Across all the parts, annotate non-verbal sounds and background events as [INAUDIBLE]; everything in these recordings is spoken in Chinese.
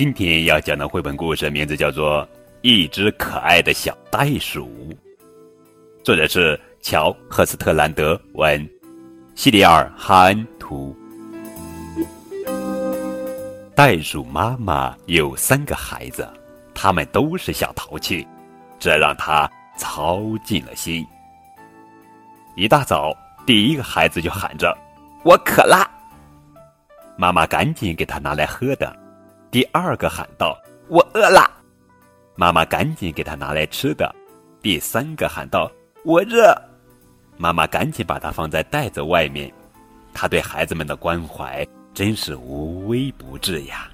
今天要讲的绘本故事名字叫做《一只可爱的小袋鼠》，作者是乔·赫斯特兰德文，西里尔·哈恩图。袋鼠妈妈有三个孩子，他们都是小淘气，这让他操尽了心。一大早，第一个孩子就喊着：“我渴啦！”妈妈赶紧给他拿来喝的。第二个喊道：“我饿啦！”妈妈赶紧给他拿来吃的。第三个喊道：“我热！”妈妈赶紧把它放在袋子外面。他对孩子们的关怀真是无微不至呀。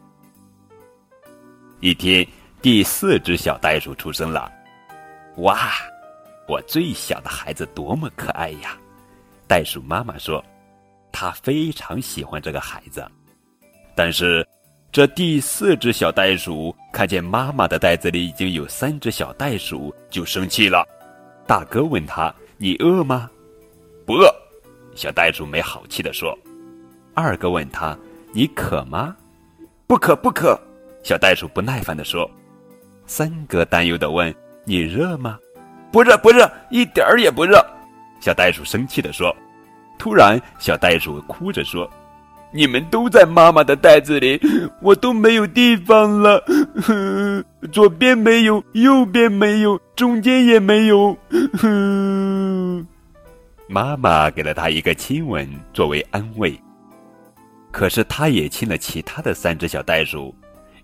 一天，第四只小袋鼠出生了。哇，我最小的孩子多么可爱呀！袋鼠妈妈说：“她非常喜欢这个孩子。”但是。这第四只小袋鼠看见妈妈的袋子里已经有三只小袋鼠，就生气了。大哥问他：“你饿吗？”“不饿。”小袋鼠没好气地说。二哥问他：“你渴吗？”“不渴，不渴。”小袋鼠不耐烦地说。三哥担忧地问：“你热吗？”“不热，不热，一点儿也不热。”小袋鼠生气地说。突然，小袋鼠哭着说。你们都在妈妈的袋子里，我都没有地方了。哼 [LAUGHS] 左边没有，右边没有，中间也没有。哼 [LAUGHS] 妈妈给了他一个亲吻作为安慰，可是他也亲了其他的三只小袋鼠，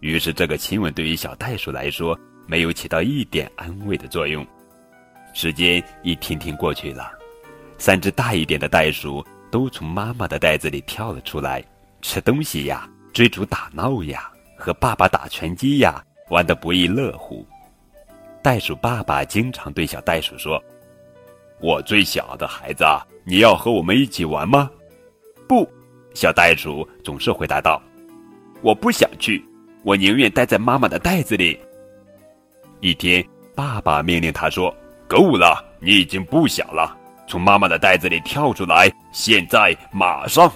于是这个亲吻对于小袋鼠来说没有起到一点安慰的作用。时间一天天过去了，三只大一点的袋鼠。都从妈妈的袋子里跳了出来，吃东西呀，追逐打闹呀，和爸爸打拳击呀，玩得不亦乐乎。袋鼠爸爸经常对小袋鼠说：“我最小的孩子，你要和我们一起玩吗？”“不。”小袋鼠总是回答道：“我不想去，我宁愿待在妈妈的袋子里。”一天，爸爸命令他说：“够了，你已经不小了。”从妈妈的袋子里跳出来！现在，马上！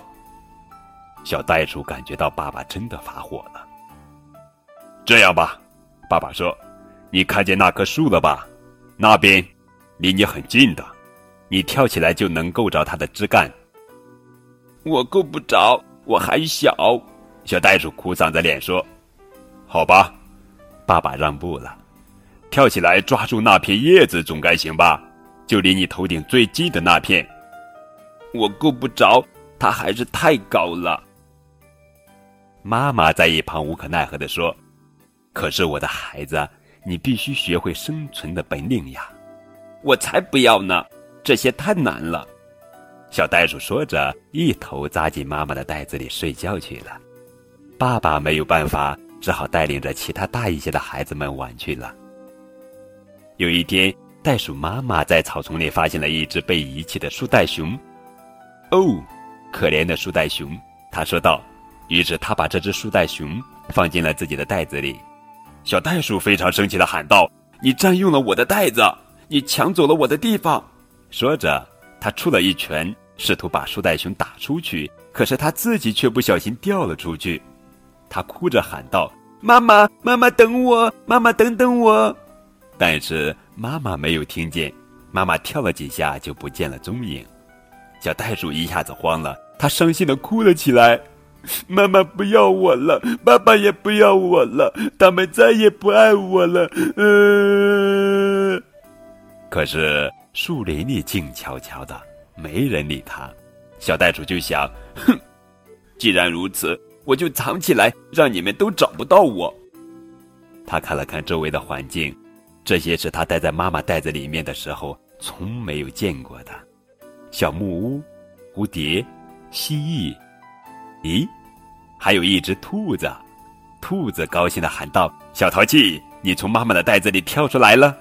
小袋鼠感觉到爸爸真的发火了。这样吧，爸爸说：“你看见那棵树了吧？那边，离你很近的，你跳起来就能够着它的枝干。”我够不着，我还小。小袋鼠哭丧着脸说：“好吧，爸爸让步了，跳起来抓住那片叶子总该行吧？”就离你头顶最近的那片，我够不着，它还是太高了。妈妈在一旁无可奈何的说：“可是我的孩子，你必须学会生存的本领呀！”我才不要呢，这些太难了。小袋鼠说着，一头扎进妈妈的袋子里睡觉去了。爸爸没有办法，只好带领着其他大一些的孩子们玩去了。有一天。袋鼠妈妈在草丛里发现了一只被遗弃的树袋熊。哦，可怜的树袋熊，他说道。于是他把这只树袋熊放进了自己的袋子里。小袋鼠非常生气的喊道：“你占用了我的袋子，你抢走了我的地方！”说着，他出了一拳，试图把树袋熊打出去。可是他自己却不小心掉了出去。他哭着喊道：“妈妈，妈妈等我，妈妈等等我！”但是妈妈没有听见，妈妈跳了几下就不见了踪影。小袋鼠一下子慌了，它伤心的哭了起来：“妈妈不要我了，爸爸也不要我了，他们再也不爱我了。”嗯。可是树林里静悄悄的，没人理它。小袋鼠就想：“哼，既然如此，我就藏起来，让你们都找不到我。”他看了看周围的环境。这些是他待在妈妈袋子里面的时候从没有见过的，小木屋、蝴蝶、蜥蜴，咦，还有一只兔子。兔子高兴的喊道：“小淘气，你从妈妈的袋子里跳出来了！”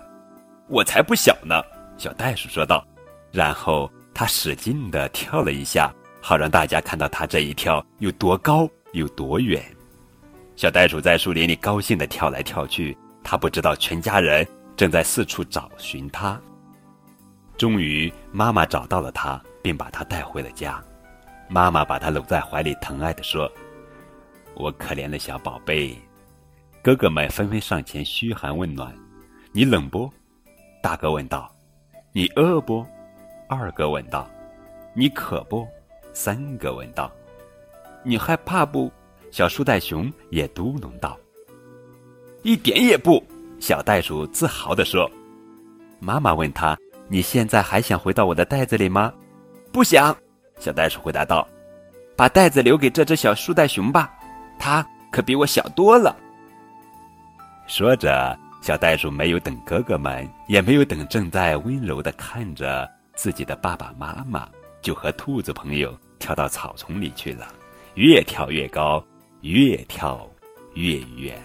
我才不小呢，小袋鼠说道。然后他使劲的跳了一下，好让大家看到他这一跳有多高有多远。小袋鼠在树林里高兴的跳来跳去。他不知道全家人正在四处找寻他。终于，妈妈找到了他，并把他带回了家。妈妈把他搂在怀里，疼爱的说：“我可怜的小宝贝，哥哥们纷纷上前嘘寒问暖：“你冷不？”大哥问道：“你饿不？”二哥问道：“你渴不？”三哥问道：“你害怕不？”小树袋熊也嘟哝道：“一点也不。”小袋鼠自豪地说。妈妈问他：“你现在还想回到我的袋子里吗？”“不想。”小袋鼠回答道。“把袋子留给这只小树袋熊吧，它可比我小多了。”说着，小袋鼠没有等哥哥们，也没有等正在温柔的看着自己的爸爸妈妈，就和兔子朋友跳到草丛里去了，越跳越高。越跳越远。